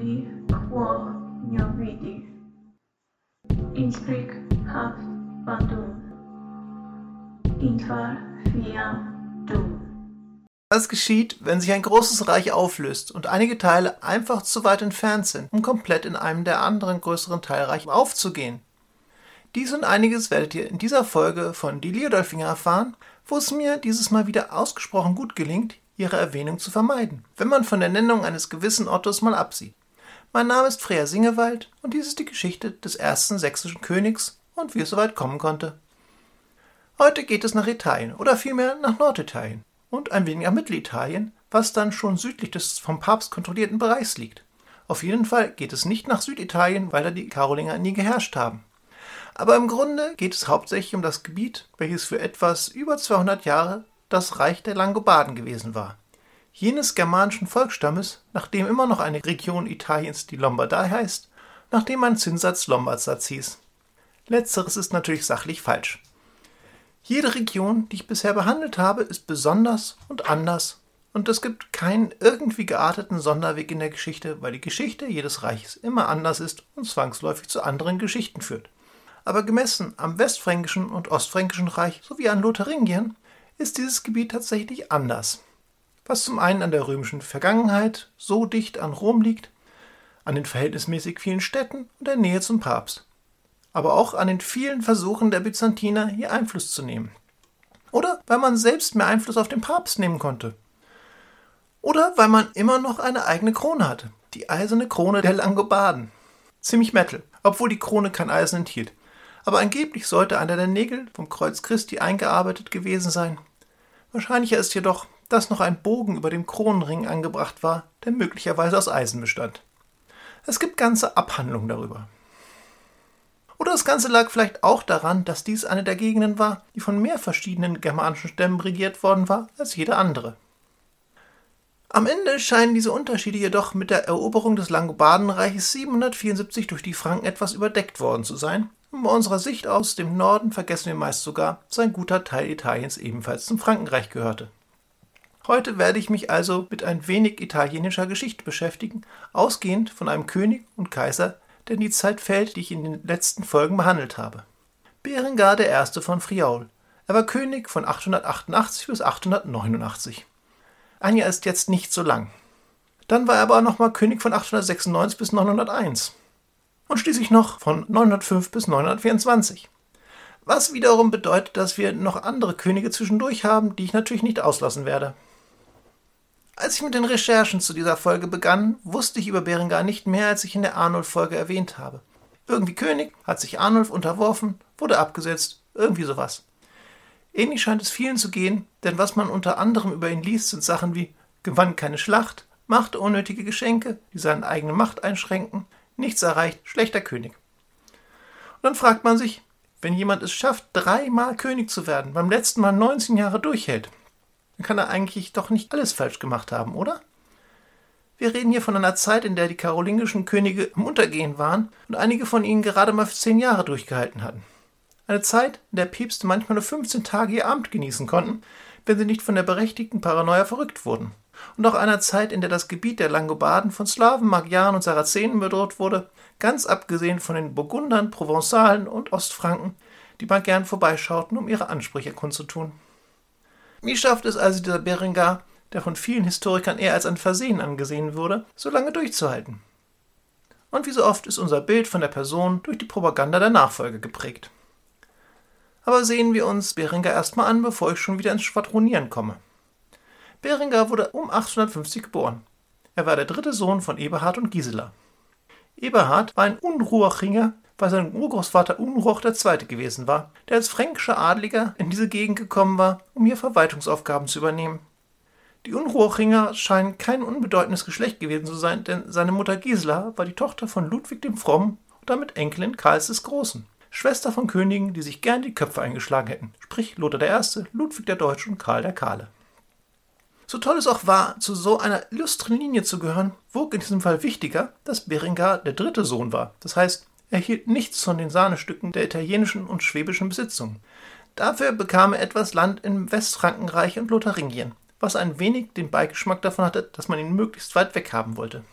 ubi quo vidi. Inspric hav bandum. Inter fiam dum. Das geschieht, wenn sich ein großes Reich auflöst und einige Teile einfach zu weit entfernt sind, um komplett in einem der anderen größeren Teilreiche aufzugehen. Dies und einiges werdet ihr in dieser Folge von Die Leodolfinger erfahren, wo es mir dieses Mal wieder ausgesprochen gut gelingt, ihre Erwähnung zu vermeiden, wenn man von der Nennung eines gewissen Ottos mal absieht. Mein Name ist Freya Singewald und dies ist die Geschichte des ersten sächsischen Königs und wie es soweit kommen konnte. Heute geht es nach Italien oder vielmehr nach Norditalien und ein wenig nach Mittelitalien, was dann schon südlich des vom Papst kontrollierten Bereichs liegt. Auf jeden Fall geht es nicht nach Süditalien, weil da die Karolinger nie geherrscht haben. Aber im Grunde geht es hauptsächlich um das Gebiet, welches für etwas über 200 Jahre das Reich der Langobarden gewesen war. Jenes germanischen Volksstammes, nachdem immer noch eine Region Italiens die Lombardei heißt, nachdem ein Zinssatz Lombardsatz hieß. Letzteres ist natürlich sachlich falsch. Jede Region, die ich bisher behandelt habe, ist besonders und anders und es gibt keinen irgendwie gearteten Sonderweg in der Geschichte, weil die Geschichte jedes Reiches immer anders ist und zwangsläufig zu anderen Geschichten führt. Aber gemessen am Westfränkischen und Ostfränkischen Reich sowie an Lotharingien ist dieses Gebiet tatsächlich anders. Was zum einen an der römischen Vergangenheit so dicht an Rom liegt, an den verhältnismäßig vielen Städten und der Nähe zum Papst aber auch an den vielen Versuchen der Byzantiner, hier Einfluss zu nehmen. Oder weil man selbst mehr Einfluss auf den Papst nehmen konnte. Oder weil man immer noch eine eigene Krone hatte, die eiserne Krone der Langobarden. Ziemlich Metal, obwohl die Krone kein Eisen enthielt. Aber angeblich sollte einer der Nägel vom Kreuz Christi eingearbeitet gewesen sein. Wahrscheinlicher ist jedoch, dass noch ein Bogen über dem Kronenring angebracht war, der möglicherweise aus Eisen bestand. Es gibt ganze Abhandlungen darüber. Oder das Ganze lag vielleicht auch daran, dass dies eine der Gegenden war, die von mehr verschiedenen germanischen Stämmen regiert worden war als jede andere. Am Ende scheinen diese Unterschiede jedoch mit der Eroberung des Langobardenreiches 774 durch die Franken etwas überdeckt worden zu sein, und bei unserer Sicht aus dem Norden vergessen wir meist sogar, dass ein guter Teil Italiens ebenfalls zum Frankenreich gehörte. Heute werde ich mich also mit ein wenig italienischer Geschichte beschäftigen, ausgehend von einem König und Kaiser, der in die Zeit fällt, die ich in den letzten Folgen behandelt habe. Berengar I. von Friaul. Er war König von 888 bis 889. Ein Jahr ist jetzt nicht so lang. Dann war er aber nochmal König von 896 bis 901. Und schließlich noch von 905 bis 924. Was wiederum bedeutet, dass wir noch andere Könige zwischendurch haben, die ich natürlich nicht auslassen werde. Als ich mit den Recherchen zu dieser Folge begann, wusste ich über Berengar nicht mehr, als ich in der Arnulf-Folge erwähnt habe. Irgendwie König, hat sich Arnulf unterworfen, wurde abgesetzt, irgendwie sowas. Ähnlich scheint es vielen zu gehen, denn was man unter anderem über ihn liest, sind Sachen wie gewann keine Schlacht, machte unnötige Geschenke, die seine eigene Macht einschränken, nichts erreicht, schlechter König. Und dann fragt man sich, wenn jemand es schafft, dreimal König zu werden, beim letzten Mal 19 Jahre durchhält, dann kann er eigentlich doch nicht alles falsch gemacht haben, oder? Wir reden hier von einer Zeit, in der die karolingischen Könige im Untergehen waren und einige von ihnen gerade mal zehn Jahre durchgehalten hatten. Eine Zeit, in der Päpste manchmal nur 15 Tage ihr Amt genießen konnten, wenn sie nicht von der berechtigten Paranoia verrückt wurden. Und auch einer Zeit, in der das Gebiet der Langobarden von Slawen, Magyaren und Sarazenen bedroht wurde, ganz abgesehen von den Burgundern, Provenzalen und Ostfranken, die mal gern vorbeischauten, um ihre Ansprüche kundzutun. Wie schafft es also dieser Berengar, der von vielen Historikern eher als ein Versehen angesehen wurde, so lange durchzuhalten? Und wie so oft ist unser Bild von der Person durch die Propaganda der Nachfolge geprägt. Aber sehen wir uns Berengar erstmal an, bevor ich schon wieder ins Schwadronieren komme. Berengar wurde um 850 geboren. Er war der dritte Sohn von Eberhard und Gisela. Eberhard war ein Unruhringer, weil sein Urgroßvater Unruch II. gewesen war, der als fränkischer Adliger in diese Gegend gekommen war, um hier Verwaltungsaufgaben zu übernehmen. Die Unruchinger scheinen kein unbedeutendes Geschlecht gewesen zu sein, denn seine Mutter Gisela war die Tochter von Ludwig dem Frommen und damit Enkelin Karls des Großen, Schwester von Königen, die sich gern die Köpfe eingeschlagen hätten, sprich Lothar I., Ludwig der Deutsche und Karl der Kahle. So toll es auch war, zu so einer illustren Linie zu gehören, wog in diesem Fall wichtiger, dass Berengar der dritte Sohn war, das heißt er hielt nichts von den Sahnestücken der italienischen und schwäbischen Besitzungen. Dafür bekam er etwas Land im Westfrankenreich und Lotharingien, was ein wenig den Beigeschmack davon hatte, dass man ihn möglichst weit weg haben wollte.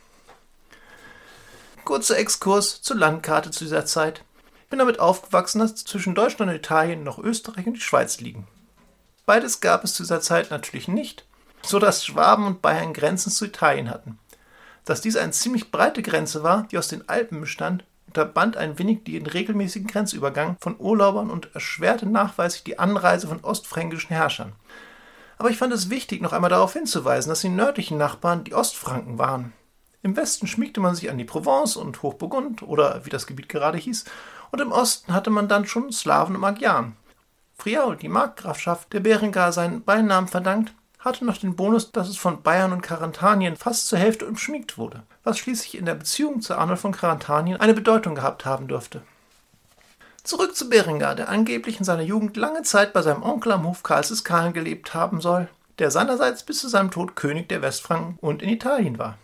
Kurzer Exkurs zur Landkarte zu dieser Zeit. Ich bin damit aufgewachsen, dass zwischen Deutschland und Italien noch Österreich und die Schweiz liegen. Beides gab es zu dieser Zeit natürlich nicht, so dass Schwaben und Bayern Grenzen zu Italien hatten. Dass dies eine ziemlich breite Grenze war, die aus den Alpen bestand, unterband ein wenig den regelmäßigen Grenzübergang von Urlaubern und erschwerte nachweislich die Anreise von ostfränkischen Herrschern. Aber ich fand es wichtig, noch einmal darauf hinzuweisen, dass die nördlichen Nachbarn die Ostfranken waren. Im Westen schmiegte man sich an die Provence und Hochburgund oder wie das Gebiet gerade hieß, und im Osten hatte man dann schon Slawen und Magyaren. Friaul, die Markgrafschaft, der Berengar seinen Beinamen verdankt, hatte noch den Bonus, dass es von Bayern und Karantanien fast zur Hälfte umschmiegt wurde, was schließlich in der Beziehung zu Arnold von Karantanien eine Bedeutung gehabt haben dürfte. Zurück zu Berengar, der angeblich in seiner Jugend lange Zeit bei seinem Onkel am Hof Karls des Kahlen gelebt haben soll, der seinerseits bis zu seinem Tod König der Westfranken und in Italien war.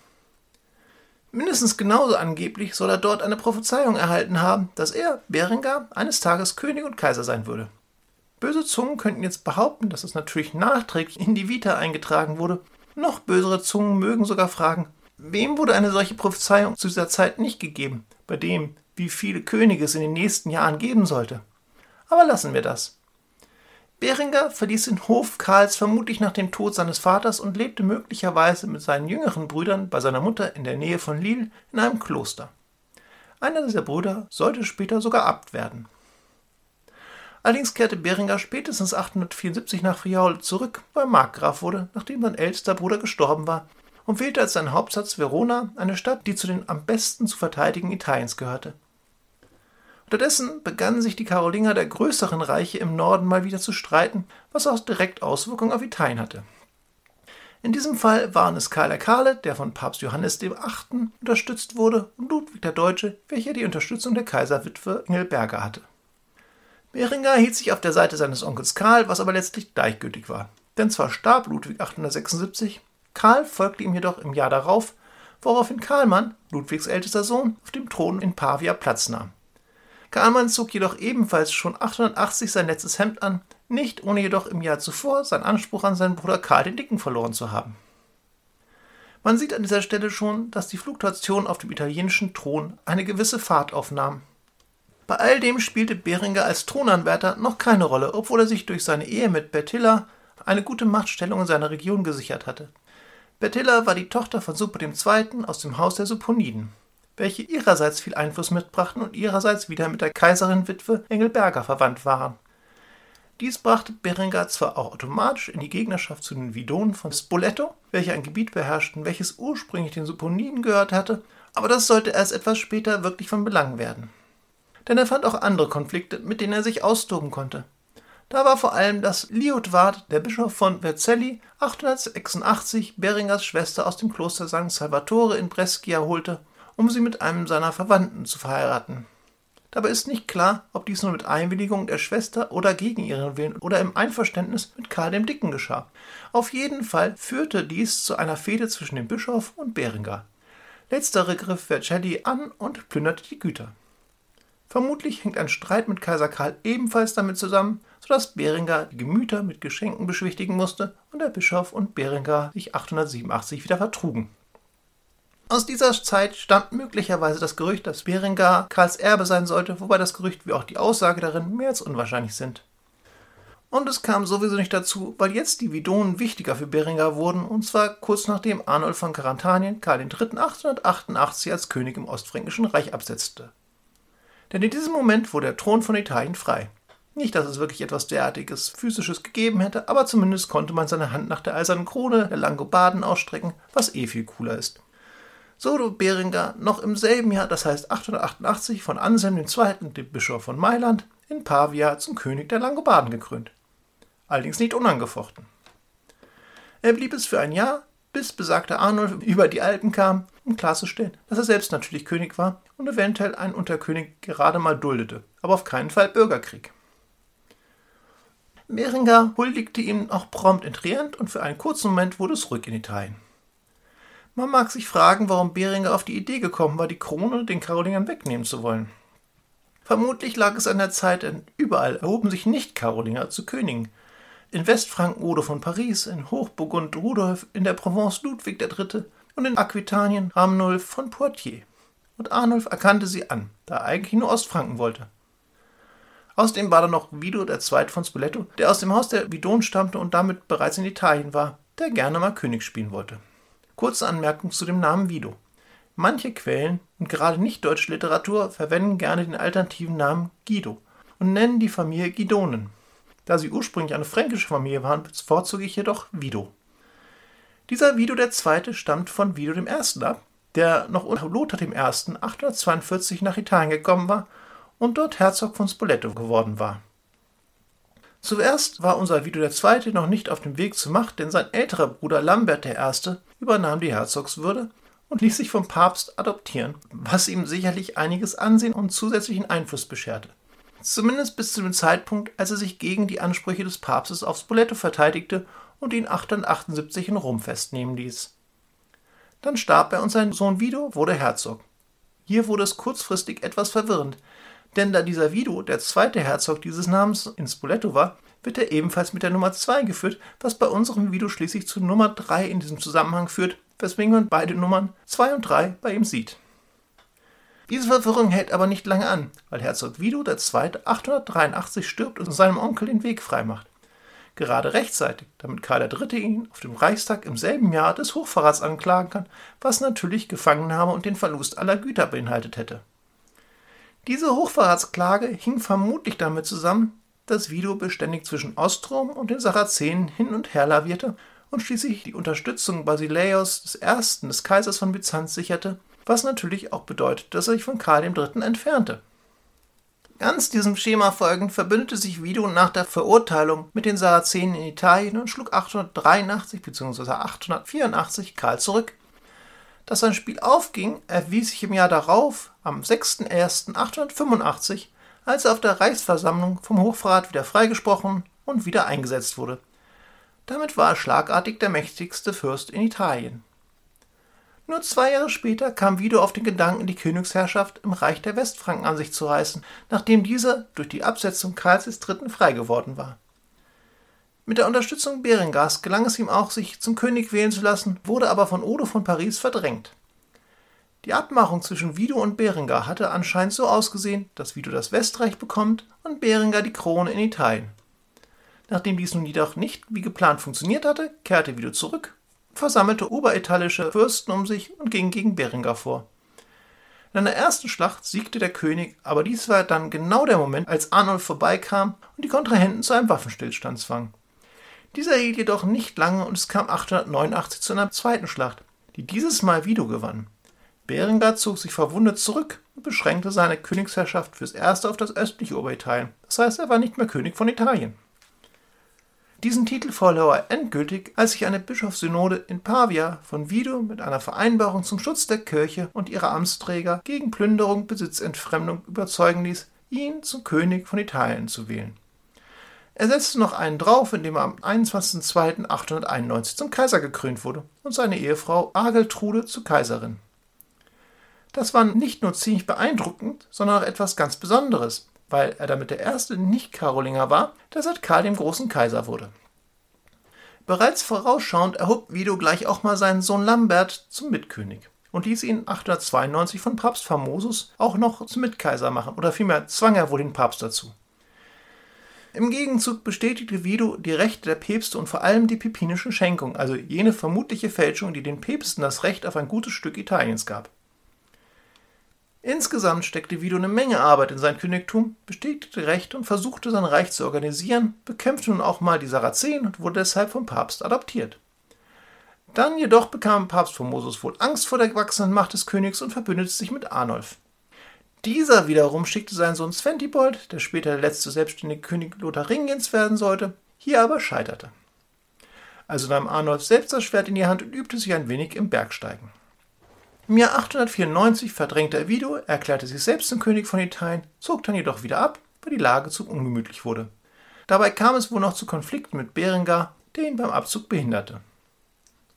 Mindestens genauso angeblich soll er dort eine Prophezeiung erhalten haben, dass er, Berengar, eines Tages König und Kaiser sein würde. Böse Zungen könnten jetzt behaupten, dass es natürlich nachträglich in die Vita eingetragen wurde. Noch bösere Zungen mögen sogar fragen, wem wurde eine solche Prophezeiung zu dieser Zeit nicht gegeben, bei dem, wie viele Könige es in den nächsten Jahren geben sollte. Aber lassen wir das. Beringer verließ den Hof Karls vermutlich nach dem Tod seines Vaters und lebte möglicherweise mit seinen jüngeren Brüdern bei seiner Mutter in der Nähe von Lille in einem Kloster. Einer dieser Brüder sollte später sogar Abt werden. Allerdings kehrte Beringer spätestens 874 nach Friaul zurück, wo er Markgraf wurde, nachdem sein ältester Bruder gestorben war, und wählte als seinen Hauptsitz Verona, eine Stadt, die zu den am besten zu verteidigen Italiens gehörte. Unterdessen begannen sich die Karolinger der größeren Reiche im Norden mal wieder zu streiten, was auch direkt Auswirkungen auf Italien hatte. In diesem Fall waren es Karl der Kahle, der von Papst Johannes VIII. unterstützt wurde, und Ludwig der Deutsche, welcher die Unterstützung der Kaiserwitwe Engelberger hatte. Beringer hielt sich auf der Seite seines Onkels Karl, was aber letztlich gleichgültig war. Denn zwar starb Ludwig 876, Karl folgte ihm jedoch im Jahr darauf, woraufhin Karlmann, Ludwigs ältester Sohn, auf dem Thron in Pavia Platz nahm. Karlmann zog jedoch ebenfalls schon 880 sein letztes Hemd an, nicht ohne jedoch im Jahr zuvor seinen Anspruch an seinen Bruder Karl den Dicken verloren zu haben. Man sieht an dieser Stelle schon, dass die Fluktuation auf dem italienischen Thron eine gewisse Fahrt aufnahm. Bei all dem spielte Beringer als Thronanwärter noch keine Rolle, obwohl er sich durch seine Ehe mit Bertilla eine gute Machtstellung in seiner Region gesichert hatte. Bertilla war die Tochter von Suppo II. aus dem Haus der Supponiden welche ihrerseits viel Einfluss mitbrachten und ihrerseits wieder mit der Kaiserin-Witwe Engelberger verwandt waren. Dies brachte Berengar zwar auch automatisch in die Gegnerschaft zu den Vidonen von Spoleto, welche ein Gebiet beherrschten, welches ursprünglich den Supponiden gehört hatte, aber das sollte erst etwas später wirklich von Belang werden. Denn er fand auch andere Konflikte, mit denen er sich austoben konnte. Da war vor allem, dass Liutward, der Bischof von Vercelli, 886 Beringers Schwester aus dem Kloster St. Salvatore in Brescia holte um sie mit einem seiner Verwandten zu verheiraten. Dabei ist nicht klar, ob dies nur mit Einwilligung der Schwester oder gegen ihren Willen oder im Einverständnis mit Karl dem Dicken geschah. Auf jeden Fall führte dies zu einer Fehde zwischen dem Bischof und Berengar. Letztere griff Vercelli an und plünderte die Güter. Vermutlich hängt ein Streit mit Kaiser Karl ebenfalls damit zusammen, sodass Berengar die Gemüter mit Geschenken beschwichtigen musste und der Bischof und Berengar sich 887 wieder vertrugen. Aus dieser Zeit stammt möglicherweise das Gerücht, dass Berengar Karls Erbe sein sollte, wobei das Gerücht wie auch die Aussage darin mehr als unwahrscheinlich sind. Und es kam sowieso nicht dazu, weil jetzt die Vidonen wichtiger für Berengar wurden, und zwar kurz nachdem Arnold von Karantanien Karl III. 888 als König im Ostfränkischen Reich absetzte. Denn in diesem Moment wurde der Thron von Italien frei. Nicht, dass es wirklich etwas derartiges physisches gegeben hätte, aber zumindest konnte man seine Hand nach der eisernen Krone der Langobarden ausstrecken, was eh viel cooler ist so Beringer noch im selben Jahr, das heißt 888, von Anselm II., dem Bischof von Mailand, in Pavia zum König der Langobarden gekrönt. Allerdings nicht unangefochten. Er blieb es für ein Jahr, bis besagter Arnold über die Alpen kam, um klarzustellen, dass er selbst natürlich König war und eventuell einen Unterkönig gerade mal duldete, aber auf keinen Fall Bürgerkrieg. Beringer huldigte ihm auch prompt in Trient und für einen kurzen Moment wurde es ruhig in Italien. Man mag sich fragen, warum Beringer auf die Idee gekommen war, die Krone den Karolingern wegnehmen zu wollen. Vermutlich lag es an der Zeit, denn überall erhoben sich Nicht-Karolinger zu Königen. In Westfranken Odo von Paris, in Hochburgund Rudolf, in der Provence Ludwig III. Und in Aquitanien Ramnulf von Poitiers. und Arnulf erkannte sie an, da er eigentlich nur Ostfranken wollte. Außerdem war da noch Vido II. von Spoleto, der aus dem Haus der Vidon stammte und damit bereits in Italien war, der gerne mal König spielen wollte. Kurze Anmerkung zu dem Namen Vido. Manche Quellen und gerade nicht deutsche Literatur verwenden gerne den alternativen Namen Guido und nennen die Familie Guidonen. Da sie ursprünglich eine fränkische Familie waren, bevorzuge ich jedoch Vido. Dieser Vido II. stammt von Vido I. ab, der noch unter Lothar I. 842 nach Italien gekommen war und dort Herzog von Spoleto geworden war. Zuerst war unser Vido II. noch nicht auf dem Weg zur Macht, denn sein älterer Bruder Lambert I. übernahm die Herzogswürde und ließ sich vom Papst adoptieren, was ihm sicherlich einiges Ansehen und zusätzlichen Einfluss bescherte. Zumindest bis zu dem Zeitpunkt, als er sich gegen die Ansprüche des Papstes auf Spoleto verteidigte und ihn 878 in Rom festnehmen ließ. Dann starb er und sein Sohn Vido wurde Herzog. Hier wurde es kurzfristig etwas verwirrend, denn da dieser Vido der zweite Herzog dieses Namens in Spoleto war, wird er ebenfalls mit der Nummer 2 geführt, was bei unserem Vido schließlich zu Nummer 3 in diesem Zusammenhang führt, weswegen man beide Nummern 2 und 3 bei ihm sieht. Diese Verwirrung hält aber nicht lange an, weil Herzog Vido II. 883 stirbt und seinem Onkel den Weg freimacht. Gerade rechtzeitig, damit Karl III. ihn auf dem Reichstag im selben Jahr des Hochverrats anklagen kann, was natürlich Gefangennahme und den Verlust aller Güter beinhaltet hätte. Diese Hochverratsklage hing vermutlich damit zusammen, dass Vido beständig zwischen Ostrom und den Sarazenen hin und her lavierte und schließlich die Unterstützung Basileios I. des Kaisers von Byzanz sicherte, was natürlich auch bedeutet, dass er sich von Karl III. entfernte. Ganz diesem Schema folgend verbündete sich Vido nach der Verurteilung mit den Sarazenen in Italien und schlug 883 bzw. 884 Karl zurück, dass sein Spiel aufging, erwies sich im Jahr darauf, am 6.01.885, als er auf der Reichsversammlung vom Hochverrat wieder freigesprochen und wieder eingesetzt wurde. Damit war er schlagartig der mächtigste Fürst in Italien. Nur zwei Jahre später kam Vido auf den Gedanken, die Königsherrschaft im Reich der Westfranken an sich zu reißen, nachdem dieser durch die Absetzung Karls III. frei geworden war. Mit der Unterstützung Berengars gelang es ihm auch, sich zum König wählen zu lassen, wurde aber von Odo von Paris verdrängt. Die Abmachung zwischen Vido und Berengar hatte anscheinend so ausgesehen, dass Vido das Westreich bekommt und Berengar die Krone in Italien. Nachdem dies nun jedoch nicht wie geplant funktioniert hatte, kehrte Vido zurück, versammelte oberitalische Fürsten um sich und ging gegen Berengar vor. In einer ersten Schlacht siegte der König, aber dies war dann genau der Moment, als Arnulf vorbeikam und die Kontrahenten zu einem Waffenstillstand zwang. Dieser hielt jedoch nicht lange und es kam 889 zu einer zweiten Schlacht, die dieses Mal Vido gewann. Berengar zog sich verwundet zurück und beschränkte seine Königsherrschaft fürs Erste auf das östliche Oberitalien. Das heißt, er war nicht mehr König von Italien. Diesen Titel verlor er endgültig, als sich eine Bischofssynode in Pavia von Vido mit einer Vereinbarung zum Schutz der Kirche und ihrer Amtsträger gegen Plünderung, Besitzentfremdung überzeugen ließ, ihn zum König von Italien zu wählen. Er setzte noch einen drauf, indem er am 21.02.891 zum Kaiser gekrönt wurde und seine Ehefrau Ageltrude zur Kaiserin. Das war nicht nur ziemlich beeindruckend, sondern auch etwas ganz Besonderes, weil er damit der erste Nicht-Karolinger war, der seit Karl dem großen Kaiser wurde. Bereits vorausschauend erhob Vido gleich auch mal seinen Sohn Lambert zum Mitkönig und ließ ihn 892 von Papst Famosus auch noch zum Mitkaiser machen, oder vielmehr zwang er wohl den Papst dazu. Im Gegenzug bestätigte Vido die Rechte der Päpste und vor allem die pipinische Schenkung, also jene vermutliche Fälschung, die den Päpsten das Recht auf ein gutes Stück Italiens gab. Insgesamt steckte Vido eine Menge Arbeit in sein Königtum, bestätigte Recht und versuchte sein Reich zu organisieren, bekämpfte nun auch mal die Sarazenen und wurde deshalb vom Papst adoptiert. Dann jedoch bekam Papst Formosus wohl Angst vor der wachsenden Macht des Königs und verbündete sich mit Arnulf. Dieser wiederum schickte seinen Sohn Sventibold, der später der letzte selbstständige König Lotharingiens werden sollte, hier aber scheiterte. Also nahm Arnulf selbst das Schwert in die Hand und übte sich ein wenig im Bergsteigen. Im Jahr 894 verdrängte er Vido, erklärte sich selbst zum König von Italien, zog dann jedoch wieder ab, weil die Lage zu ungemütlich wurde. Dabei kam es wohl noch zu Konflikten mit Berengar, der ihn beim Abzug behinderte.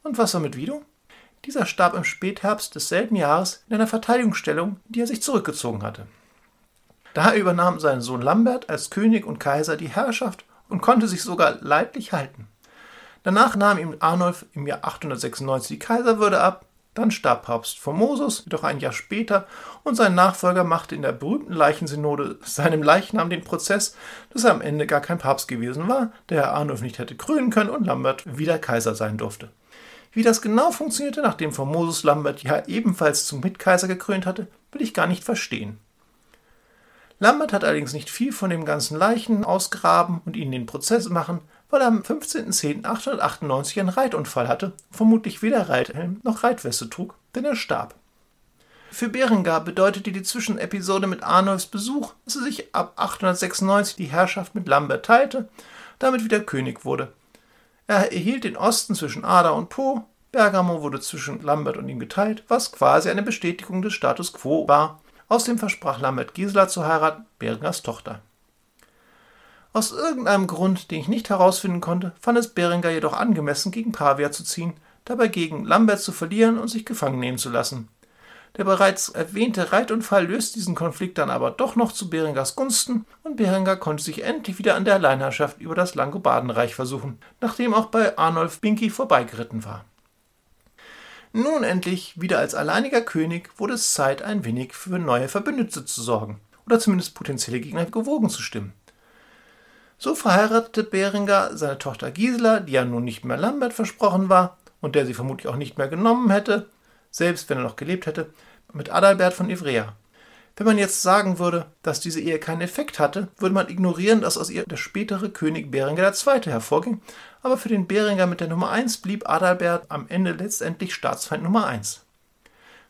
Und was war mit Vido? Dieser starb im Spätherbst desselben Jahres in einer Verteidigungsstellung, in die er sich zurückgezogen hatte. Da übernahm sein Sohn Lambert als König und Kaiser die Herrschaft und konnte sich sogar leidlich halten. Danach nahm ihm Arnulf im Jahr 896 die Kaiserwürde ab, Dann starb Papst Formosus, jedoch ein Jahr später, und sein Nachfolger machte in der berühmten Leichensynode seinem Leichnam den Prozess, dass er am Ende gar kein Papst gewesen war, der Arnulf nicht hätte krönen können und Lambert wieder Kaiser sein durfte. Wie das genau funktionierte, nachdem Formosus Lambert ja ebenfalls zum Mitkaiser gekrönt hatte, will ich gar nicht verstehen. Lambert hat allerdings nicht viel von dem ganzen Leichen ausgraben und ihnen den Prozess machen, weil er am 15.10.898 einen Reitunfall hatte, vermutlich weder Reithelm noch Reitweste trug, denn er starb. Für Berengar bedeutete die Zwischenepisode mit Arnulfs Besuch, dass er sich ab 896 die Herrschaft mit Lambert teilte, damit wieder König wurde. Er erhielt den Osten zwischen Ada und Po, Bergamo wurde zwischen Lambert und ihm geteilt, was quasi eine Bestätigung des Status quo war. Außerdem versprach Lambert Gisela zu heiraten, Berengars Tochter. Aus irgendeinem Grund, den ich nicht herausfinden konnte, fand es Berenger jedoch angemessen, gegen Pavia zu ziehen, dabei gegen Lambert zu verlieren und sich gefangen nehmen zu lassen. Der bereits erwähnte Reitunfall löst diesen Konflikt dann aber doch noch zu Berengars Gunsten und Berenger konnte sich endlich wieder an der Alleinherrschaft über das Langobardenreich versuchen, nachdem auch bei Arnulf Binki vorbeigeritten war. Nun endlich, wieder als alleiniger König, wurde es Zeit, ein wenig für neue Verbündete zu sorgen oder zumindest potenzielle Gegner gewogen zu stimmen. So verheiratete Berengar seine Tochter Gisela, die ja nun nicht mehr Lambert versprochen war und der sie vermutlich auch nicht mehr genommen hätte, selbst wenn er noch gelebt hätte, mit Adalbert von Ivrea. Wenn man jetzt sagen würde, dass diese Ehe keinen Effekt hatte, würde man ignorieren, dass aus ihr der spätere König Berengar II. hervorging, aber für den Berengar mit der Nummer 1 blieb Adalbert am Ende letztendlich Staatsfeind Nummer 1.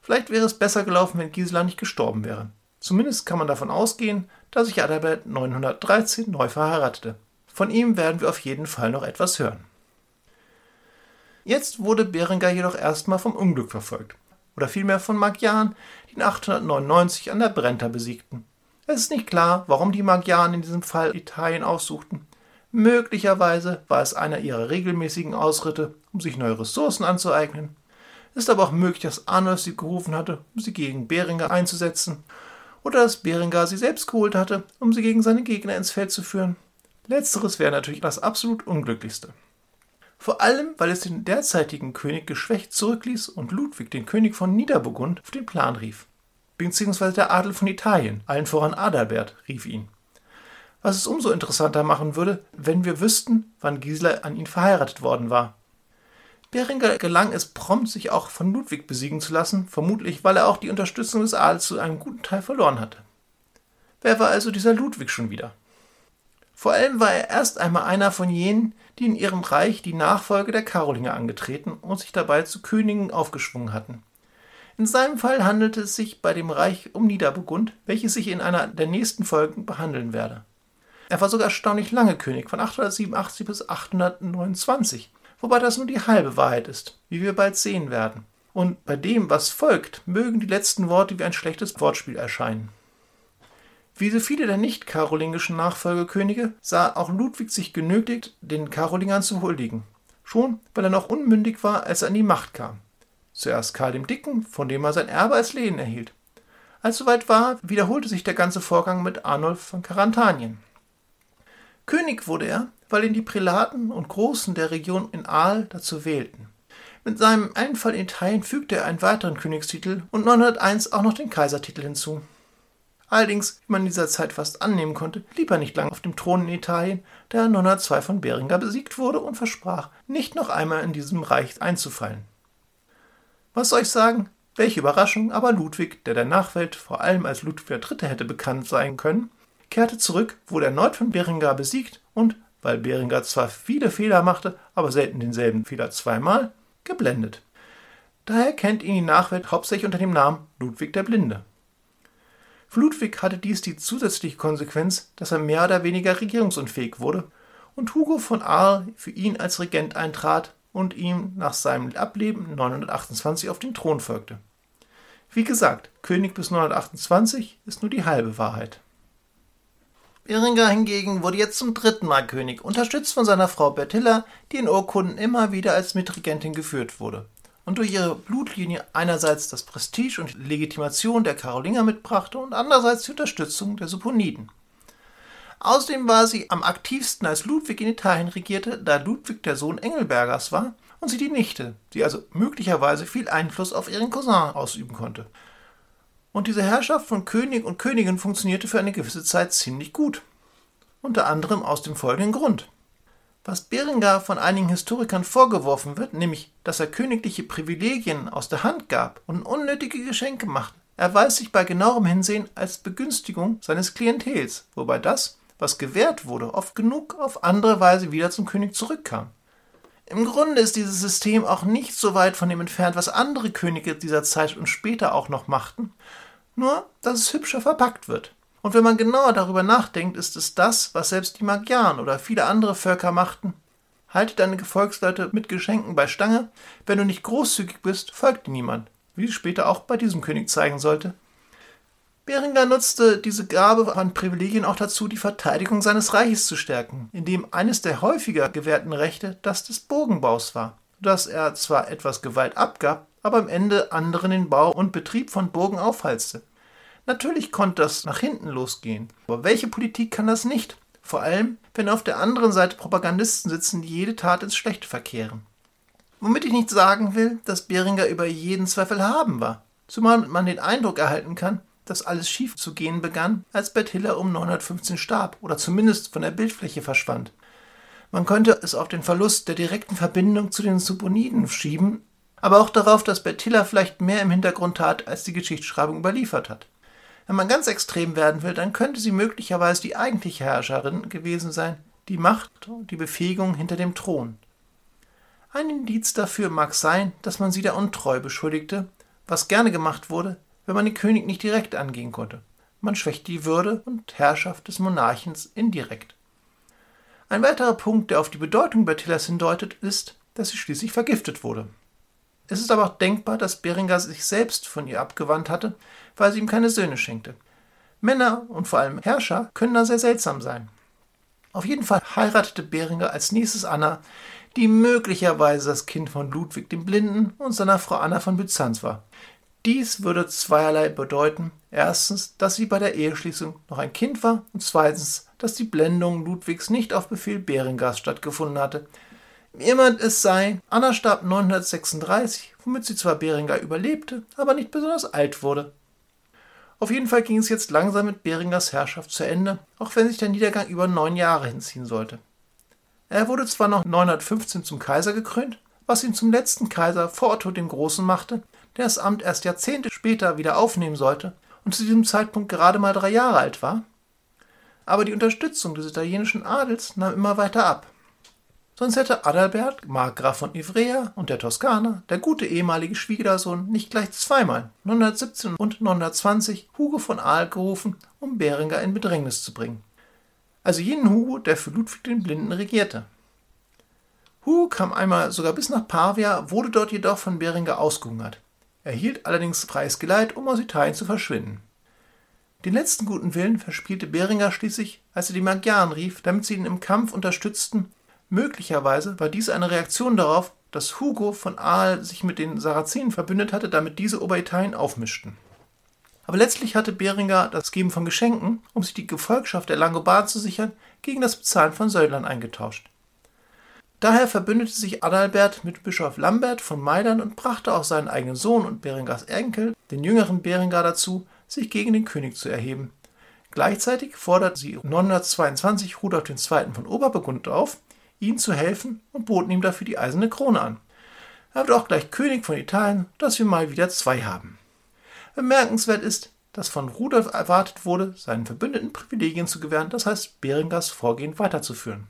Vielleicht wäre es besser gelaufen, wenn Gisela nicht gestorben wäre. Zumindest kann man davon ausgehen, dass sich Adalbert 913 neu verheiratete. Von ihm werden wir auf jeden Fall noch etwas hören. Jetzt wurde Berengar jedoch erstmal vom Unglück verfolgt, oder vielmehr von Magyaren, die ihn 899 an der Brenta besiegten. Es ist nicht klar, warum die Magyaren in diesem Fall Italien aussuchten. Möglicherweise war es einer ihrer regelmäßigen Ausritte, um sich neue Ressourcen anzueignen. Es ist aber auch möglich, dass Arnulf sie gerufen hatte, um sie gegen Beringer einzusetzen oder dass Berengar sie selbst geholt hatte, um sie gegen seine Gegner ins Feld zu führen. Letzteres wäre natürlich das absolut Unglücklichste. Vor allem, weil es den derzeitigen König geschwächt zurückließ und Ludwig, den König von Niederburgund, auf den Plan rief. Beziehungsweise der Adel von Italien, allen voran Adalbert, rief ihn. Was es umso interessanter machen würde, wenn wir wüssten, wann Gisela an ihn verheiratet worden war. Beringer gelang es prompt, sich auch von Ludwig besiegen zu lassen, vermutlich weil er auch die Unterstützung des Adels zu einem guten Teil verloren hatte. Wer war also dieser Ludwig schon wieder? Vor allem war er erst einmal einer von jenen, die in ihrem Reich die Nachfolge der Karolinger angetreten und sich dabei zu Königen aufgeschwungen hatten. In seinem Fall handelte es sich bei dem Reich um Niederburgund, welches ich in einer der nächsten Folgen behandeln werde. Er war sogar erstaunlich lange König, von 887 bis 829, wobei das nur die halbe Wahrheit ist, wie wir bald sehen werden. Und bei dem, was folgt, mögen die letzten Worte wie ein schlechtes Wortspiel erscheinen. Wie so viele der nicht karolingischen Nachfolgekönige sah auch Ludwig sich genötigt, den Karolingern zu huldigen. Schon, weil er noch unmündig war, als er an die Macht kam. Zuerst Karl dem Dicken, von dem er sein Erbe als Lehen erhielt. Als soweit war, wiederholte sich der ganze Vorgang mit Arnulf von Karantanien. König wurde er, weil ihn die Prälaten und Großen der Region in Aal dazu wählten. Mit seinem Einfall in Italien fügte er einen weiteren Königstitel und 901 auch noch den Kaisertitel hinzu. Allerdings, wie man in dieser Zeit fast annehmen konnte, blieb er nicht lange auf dem Thron in Italien, da er 902 von Beringer besiegt wurde und versprach, nicht noch einmal in diesem Reich einzufallen. Was soll ich sagen? Welche Überraschung, aber Ludwig, der der Nachwelt vor allem als Ludwig III. hätte bekannt sein können, kehrte zurück, wurde erneut von Beringer besiegt und, weil Beringer zwar viele Fehler machte, aber selten denselben Fehler zweimal, geblendet. Daher kennt ihn die Nachwelt hauptsächlich unter dem Namen Ludwig der Blinde. Für Ludwig hatte dies die zusätzliche Konsequenz, dass er mehr oder weniger regierungsunfähig wurde und Hugo von Aal für ihn als Regent eintrat und ihm nach seinem Ableben 928 auf den Thron folgte. Wie gesagt, König bis 928 ist nur die halbe Wahrheit. Beringer hingegen wurde jetzt zum dritten Mal König, unterstützt von seiner Frau Bertilla, die in Urkunden immer wieder als Mitregentin geführt wurde und durch ihre Blutlinie einerseits das Prestige und Legitimation der Karolinger mitbrachte und andererseits die Unterstützung der Supponiden. Außerdem war sie am aktivsten, als Ludwig in Italien regierte, da Ludwig der Sohn Engelbergers war und sie die Nichte, die also möglicherweise viel Einfluss auf ihren Cousin ausüben konnte. Und diese Herrschaft von König und Königin funktionierte für eine gewisse Zeit ziemlich gut. Unter anderem aus dem folgenden Grund. Was Berengar von einigen Historikern vorgeworfen wird, nämlich, dass er königliche Privilegien aus der Hand gab und unnötige Geschenke machte, erweist sich bei genauerem Hinsehen als Begünstigung seines Klientels, wobei das, was gewährt wurde, oft genug auf andere Weise wieder zum König zurückkam. Im Grunde ist dieses System auch nicht so weit von dem entfernt, was andere Könige dieser Zeit und später auch noch machten, nur dass es hübscher verpackt wird. Und wenn man genauer darüber nachdenkt, ist es das, was selbst die Magyaren oder viele andere Völker machten. Halte deine Gefolgsleute mit Geschenken bei Stange, wenn du nicht großzügig bist, folgt dir niemand, wie später auch bei diesem König zeigen sollte. Berengar nutzte diese Gabe an Privilegien auch dazu, die Verteidigung seines Reiches zu stärken, indem eines der häufiger gewährten Rechte das des Burgenbaus war, dass er zwar etwas Gewalt abgab, aber am Ende anderen den Bau und Betrieb von Burgen aufhalste. Natürlich konnte das nach hinten losgehen. Aber welche Politik kann das nicht? Vor allem, wenn auf der anderen Seite Propagandisten sitzen, die jede Tat ins Schlechte verkehren. Womit ich nicht sagen will, dass Beringer über jeden Zweifel haben war. Zumal man den Eindruck erhalten kann, dass alles schief zu gehen begann, als Bert Hiller um 915 starb oder zumindest von der Bildfläche verschwand. Man könnte es auf den Verlust der direkten Verbindung zu den Suboniden schieben, aber auch darauf, dass Bert Hiller vielleicht mehr im Hintergrund tat, als die Geschichtsschreibung überliefert hat. Wenn man ganz extrem werden will, dann könnte sie möglicherweise die eigentliche Herrscherin gewesen sein, die Macht und die Befähigung hinter dem Thron. Ein Indiz dafür mag sein, dass man sie der Untreue beschuldigte, was gerne gemacht wurde, wenn man den König nicht direkt angehen konnte. Man schwächt die Würde und Herrschaft des Monarchens indirekt. Ein weiterer Punkt, der auf die Bedeutung Bertillas hindeutet, ist, dass sie schließlich vergiftet wurde. Es ist aber auch denkbar, dass Beringer sich selbst von ihr abgewandt hatte, weil sie ihm keine Söhne schenkte. Männer und vor allem Herrscher können da sehr seltsam sein. Auf jeden Fall heiratete Beringer als nächstes Anna, die möglicherweise das Kind von Ludwig dem Blinden und seiner Frau Anna von Byzanz war. Dies würde zweierlei bedeuten. Erstens, dass sie bei der Eheschließung noch ein Kind war und zweitens, dass die Blendung Ludwigs nicht auf Befehl Berengars stattgefunden hatte, Jemand es sei, Anna starb 936, womit sie zwar Beringer überlebte, aber nicht besonders alt wurde. Auf jeden Fall ging es jetzt langsam mit Beringers Herrschaft zu Ende, auch wenn sich der Niedergang über neun Jahre hinziehen sollte. Er wurde zwar noch 915 zum Kaiser gekrönt, was ihn zum letzten Kaiser vor Otto dem Großen machte, der das Amt erst Jahrzehnte später wieder aufnehmen sollte und zu diesem Zeitpunkt gerade mal drei Jahre alt war. Aber die Unterstützung des italienischen Adels nahm immer weiter ab. Sonst hätte Adalbert, Markgraf von Ivrea und der Toskana, der gute ehemalige Schwiegersohn, nicht gleich zweimal, 917 und 920, Hugo von Aal gerufen, um Berenger in Bedrängnis zu bringen. Also jenen Hugo, der für Ludwig den Blinden regierte. Hugo kam einmal sogar bis nach Pavia, wurde dort jedoch von Berenger ausgehungert. Er hielt allerdings freies Geleit, um aus Italien zu verschwinden. Den letzten guten Willen verspielte Beringer schließlich, als er die Magyaren rief, damit sie ihn im Kampf unterstützten Möglicherweise war dies eine Reaktion darauf, dass Hugo von Aal sich mit den Sarazenen verbündet hatte, damit diese Oberitalien aufmischten. Aber letztlich hatte Beringer das Geben von Geschenken, um sich die Gefolgschaft der Langobarden zu sichern, gegen das Bezahlen von Söldnern eingetauscht. Daher verbündete sich Adalbert mit Bischof Lambert von Mailand und brachte auch seinen eigenen Sohn und Berengars Enkel, den jüngeren Berengar, dazu, sich gegen den König zu erheben. Gleichzeitig forderte sie 922 Rudolf II. von Oberburgund auf, ihm zu helfen und boten ihm dafür die eiserne Krone an. Er wird auch gleich König von Italien, dass wir mal wieder zwei haben. Bemerkenswert ist, dass von Rudolf erwartet wurde, seinen Verbündeten Privilegien zu gewähren, das heißt Berengers Vorgehen weiterzuführen.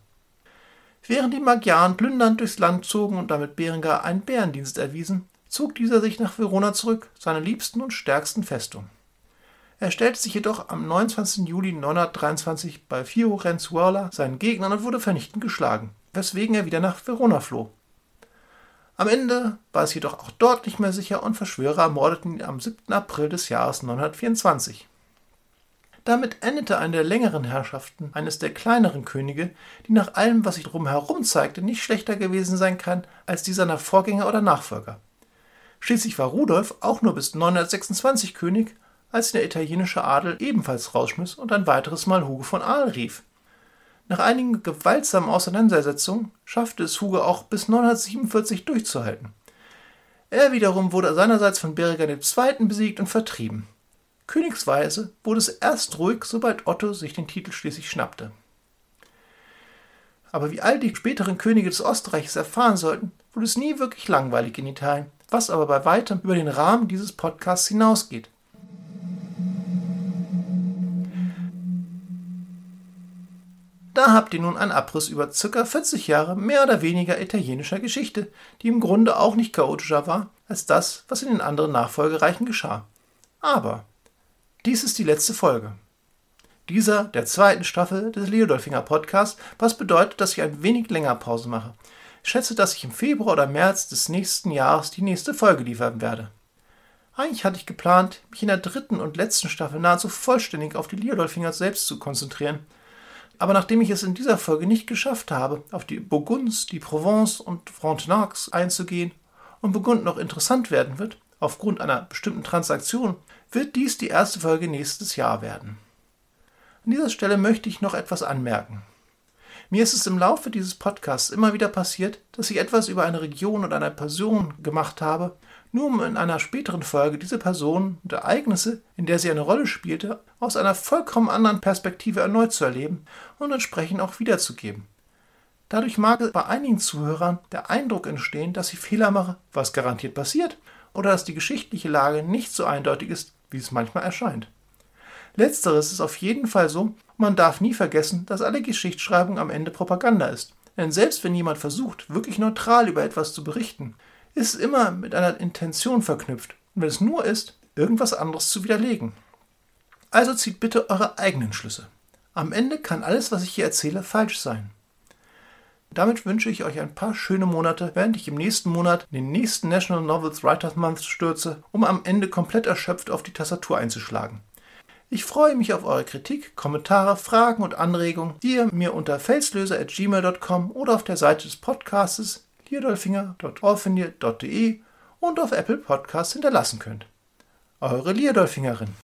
Während die Magyaren plündernd durchs Land zogen und damit Berenger einen Bärendienst erwiesen, zog dieser sich nach Verona zurück, seiner liebsten und stärksten Festung. Er stellte sich jedoch am 29. Juli 923 bei Fiorenzuola seinen Gegnern und wurde vernichtend geschlagen, weswegen er wieder nach Verona floh. Am Ende war es jedoch auch dort nicht mehr sicher und Verschwörer ermordeten ihn am 7. April des Jahres 924. Damit endete eine der längeren Herrschaften eines der kleineren Könige, die nach allem, was sich drumherum zeigte, nicht schlechter gewesen sein kann als die seiner Vorgänger oder Nachfolger. Schließlich war Rudolf auch nur bis 926 König als der italienische Adel ebenfalls rausschmiss und ein weiteres Mal Hugo von Aal rief. Nach einigen gewaltsamen Auseinandersetzungen schaffte es Hugo auch bis 947 durchzuhalten. Er wiederum wurde seinerseits von Berengar II. besiegt und vertrieben. Königsweise wurde es erst ruhig, sobald Otto sich den Titel schließlich schnappte. Aber wie all die späteren Könige des Ostreiches erfahren sollten, wurde es nie wirklich langweilig in Italien, was aber bei weitem über den Rahmen dieses Podcasts hinausgeht. Da habt ihr nun einen Abriss über ca. 40 Jahre mehr oder weniger italienischer Geschichte, die im Grunde auch nicht chaotischer war als das, was in den anderen Nachfolgereichen geschah. Aber dies ist die letzte Folge. Dieser der zweiten Staffel des Leodolfinger Podcasts, was bedeutet, dass ich ein wenig länger Pause mache. Ich schätze, dass ich im Februar oder März des nächsten Jahres die nächste Folge liefern werde. Eigentlich hatte ich geplant, mich in der dritten und letzten Staffel nahezu vollständig auf die Leodolfinger selbst zu konzentrieren, aber nachdem ich es in dieser Folge nicht geschafft habe, auf die Burgunds, die Provence und Frontenacs einzugehen und Burgund noch interessant werden wird, aufgrund einer bestimmten Transaktion, wird dies die erste Folge nächstes Jahr werden. An dieser Stelle möchte ich noch etwas anmerken. Mir ist es im Laufe dieses Podcasts immer wieder passiert, dass ich etwas über eine Region oder eine Person gemacht habe, nur um in einer späteren Folge diese Person und Ereignisse, in der sie eine Rolle spielte, aus einer vollkommen anderen Perspektive erneut zu erleben und entsprechend auch wiederzugeben. Dadurch mag bei einigen Zuhörern der Eindruck entstehen, dass ich Fehler mache, was garantiert passiert, oder dass die geschichtliche Lage nicht so eindeutig ist, wie es manchmal erscheint. Letzteres ist auf jeden Fall so, man darf nie vergessen, dass alle Geschichtsschreibung am Ende Propaganda ist. Denn selbst wenn jemand versucht, wirklich neutral über etwas zu berichten, ist immer mit einer Intention verknüpft. Und wenn es nur ist, irgendwas anderes zu widerlegen. Also zieht bitte eure eigenen Schlüsse. Am Ende kann alles, was ich hier erzähle, falsch sein. Damit wünsche ich euch ein paar schöne Monate, während ich im nächsten Monat in den nächsten National Novels Writers Month stürze, um am Ende komplett erschöpft auf die Tastatur einzuschlagen. Ich freue mich auf eure Kritik, Kommentare, Fragen und Anregungen, die ihr mir unter felslöser.gmail.com oder auf der Seite des Podcastes lierdolfinger.orfinier.de und auf Apple Podcasts hinterlassen könnt. Eure Lierdolfingerin.